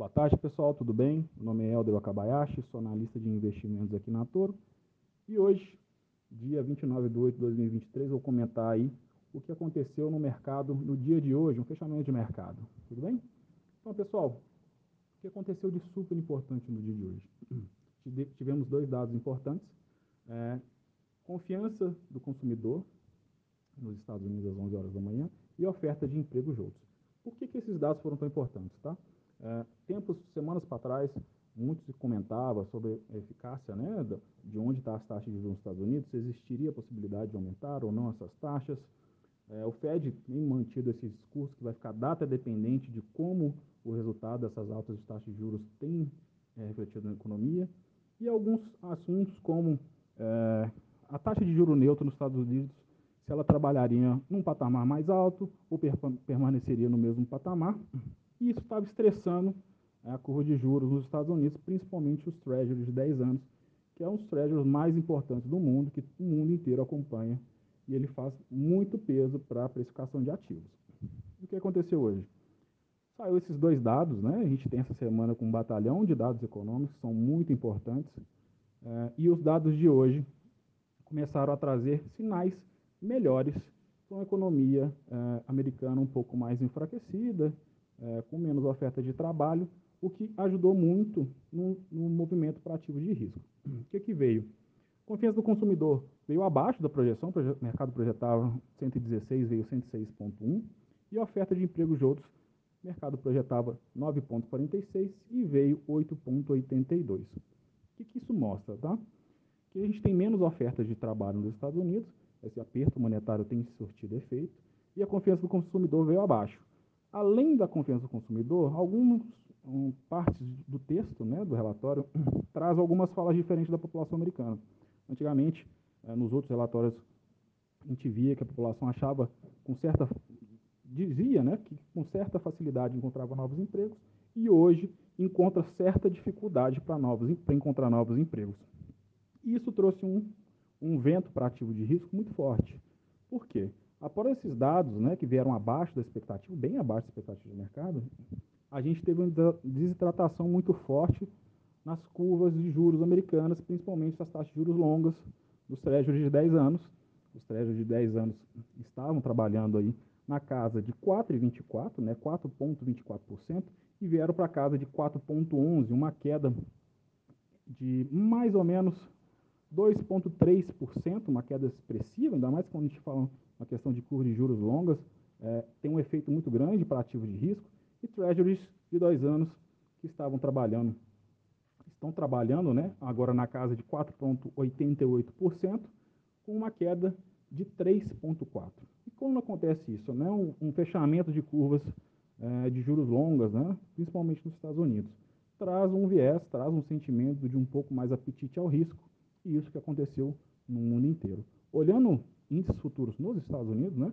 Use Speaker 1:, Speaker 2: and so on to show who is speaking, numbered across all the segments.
Speaker 1: Boa tarde, pessoal, tudo bem? Meu nome é Helder Wakabayashi, sou analista de investimentos aqui na Toro. E hoje, dia 29 de 8 de 2023, vou comentar aí o que aconteceu no mercado no dia de hoje, um fechamento de mercado, tudo bem? Então, pessoal, o que aconteceu de super importante no dia de hoje? Tivemos dois dados importantes, é, confiança do consumidor nos Estados Unidos às 11 horas da manhã e oferta de emprego juntos. Por que, que esses dados foram tão importantes, tá? É, tempos, semanas para trás, muito se comentava sobre a eficácia né, de onde está as taxas de juros nos Estados Unidos, se existiria a possibilidade de aumentar ou não essas taxas. É, o Fed tem mantido esse discurso que vai ficar data dependente de como o resultado dessas altas de taxas de juros tem é, refletido na economia. E alguns assuntos como é, a taxa de juro neutro nos Estados Unidos, se ela trabalharia num patamar mais alto ou per permaneceria no mesmo patamar. E isso estava estressando a curva de juros nos Estados Unidos, principalmente os treasuries de 10 anos, que é um dos treasuries mais importantes do mundo, que o mundo inteiro acompanha, e ele faz muito peso para a precificação de ativos. O que aconteceu hoje? Saiu esses dois dados, né? A gente tem essa semana com um batalhão de dados econômicos, que são muito importantes, é, e os dados de hoje começaram a trazer sinais melhores para uma economia é, americana um pouco mais enfraquecida, é, com menos oferta de trabalho, o que ajudou muito no, no movimento para ativos de risco. O que, que veio? Confiança do consumidor veio abaixo da projeção, o mercado projetava 116, veio 106,1, e oferta de empregos de outros, mercado projetava 9,46 e veio 8,82. O que, que isso mostra? Tá? Que a gente tem menos ofertas de trabalho nos Estados Unidos, esse aperto monetário tem surtido efeito, e a confiança do consumidor veio abaixo. Além da confiança do consumidor, algumas um, partes do texto, né, do relatório, traz algumas falas diferentes da população americana. Antigamente, eh, nos outros relatórios, a gente via que a população achava com certa dizia, né, que com certa facilidade encontrava novos empregos e hoje encontra certa dificuldade para novos para encontrar novos empregos. Isso trouxe um, um vento para ativo de risco muito forte. Por quê? Após esses dados, né, que vieram abaixo da expectativa, bem abaixo da expectativa do mercado, a gente teve uma desidratação muito forte nas curvas de juros americanas, principalmente as taxas de juros longas dos treasuries de 10 anos. Os treasuries de 10 anos estavam trabalhando aí na casa de 4,24, né, 4,24%, e vieram para casa de 4,11, uma queda de mais ou menos 2,3%, uma queda expressiva, ainda mais quando a gente fala uma questão de curva de juros longas, é, tem um efeito muito grande para ativos de risco, e treasuries de dois anos que estavam trabalhando, estão trabalhando né, agora na casa de 4,88%, com uma queda de 3,4%. E como acontece isso? Né? Um, um fechamento de curvas é, de juros longas, né, principalmente nos Estados Unidos, traz um viés, traz um sentimento de um pouco mais apetite ao risco, e isso que aconteceu no mundo inteiro. Olhando índices futuros nos Estados Unidos, né?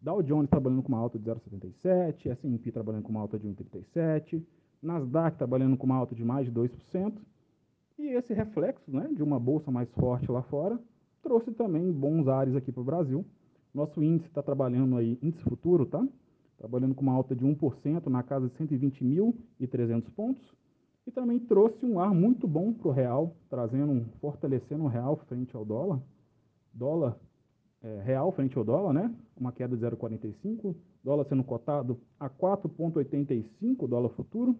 Speaker 1: Dow Jones trabalhando com uma alta de 0,77, S&P trabalhando com uma alta de 1,37, Nasdaq trabalhando com uma alta de mais de 2%, e esse reflexo né, de uma bolsa mais forte lá fora trouxe também bons ares aqui para o Brasil. Nosso índice está trabalhando aí, índice futuro, tá? Trabalhando com uma alta de 1% na casa de 120.300 pontos. E também trouxe um ar muito bom para o real, trazendo, fortalecendo o real frente ao dólar. Dólar é, real frente ao dólar, né? Uma queda de 0,45, dólar sendo cotado a 4,85 dólar futuro.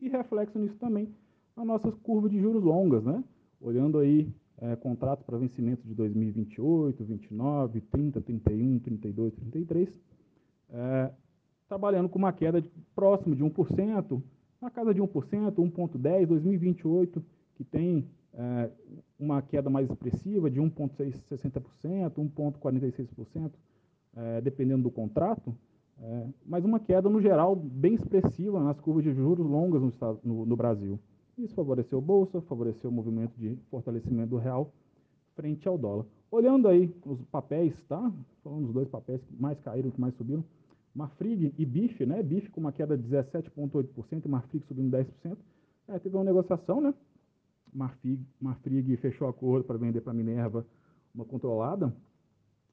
Speaker 1: E reflexo nisso também a nossa curva de juros longas, né? Olhando aí é, contratos para vencimento de 2028, 29, 30, 31, 32, 33, é, trabalhando com uma queda de, próximo de 1%, na casa de 1%, 1,10, 2028, que tem é, uma queda mais expressiva de 1,60%, 1,46%, é, dependendo do contrato, é, mas uma queda, no geral, bem expressiva nas curvas de juros longas no, estado, no, no Brasil. Isso favoreceu a Bolsa, favoreceu o movimento de fortalecimento do real frente ao dólar. Olhando aí os papéis, tá? Falando dos dois papéis que mais caíram, que mais subiram, Marfrig e BIF, né? BIF com uma queda de 17,8% e Marfrig subindo 10%. É, teve uma negociação, né? Marfrig, Marfrig fechou acordo para vender para Minerva uma controlada,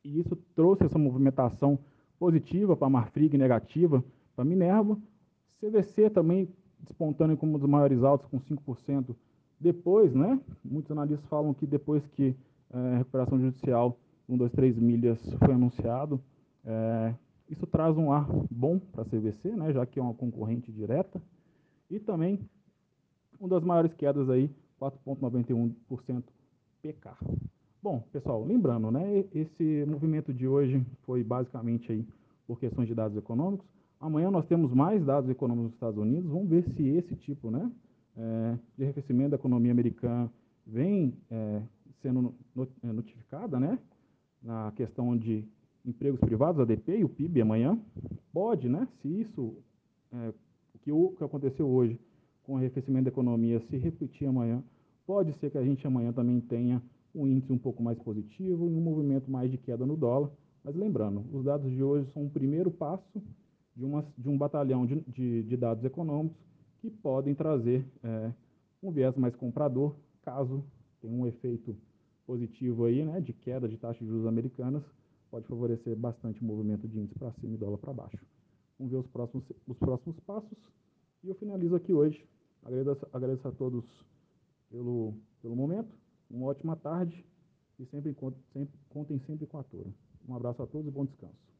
Speaker 1: e isso trouxe essa movimentação positiva para Marfrig, negativa para Minerva. CVC também despontando como um dos maiores altos, com 5%. Depois, né, muitos analistas falam que depois que é, a recuperação judicial 1, 2, 3 milhas foi anunciado, é, isso traz um ar bom para a CVC, né, já que é uma concorrente direta, e também uma das maiores quedas aí, 4,91% PK. Bom, pessoal, lembrando, né, esse movimento de hoje foi basicamente aí por questões de dados econômicos. Amanhã nós temos mais dados econômicos nos Estados Unidos. Vamos ver se esse tipo, né, é, de arrefecimento da economia americana vem é, sendo é, notificada, né, na questão de empregos privados, ADP e o PIB amanhã. Pode, né, se isso, é, o, que, o que aconteceu hoje com o arrefecimento da economia se repetir amanhã, pode ser que a gente amanhã também tenha um índice um pouco mais positivo e um movimento mais de queda no dólar. Mas lembrando, os dados de hoje são um primeiro passo de, uma, de um batalhão de, de, de dados econômicos que podem trazer é, um viés mais comprador, caso tenha um efeito positivo aí, né, de queda de taxa de juros americanas, pode favorecer bastante o movimento de índice para cima e dólar para baixo. Vamos ver os próximos, os próximos passos. E eu finalizo aqui hoje. Agradeço, agradeço a todos pelo, pelo momento. Uma ótima tarde e sempre, sempre, contem sempre com a turma. Um abraço a todos e bom descanso.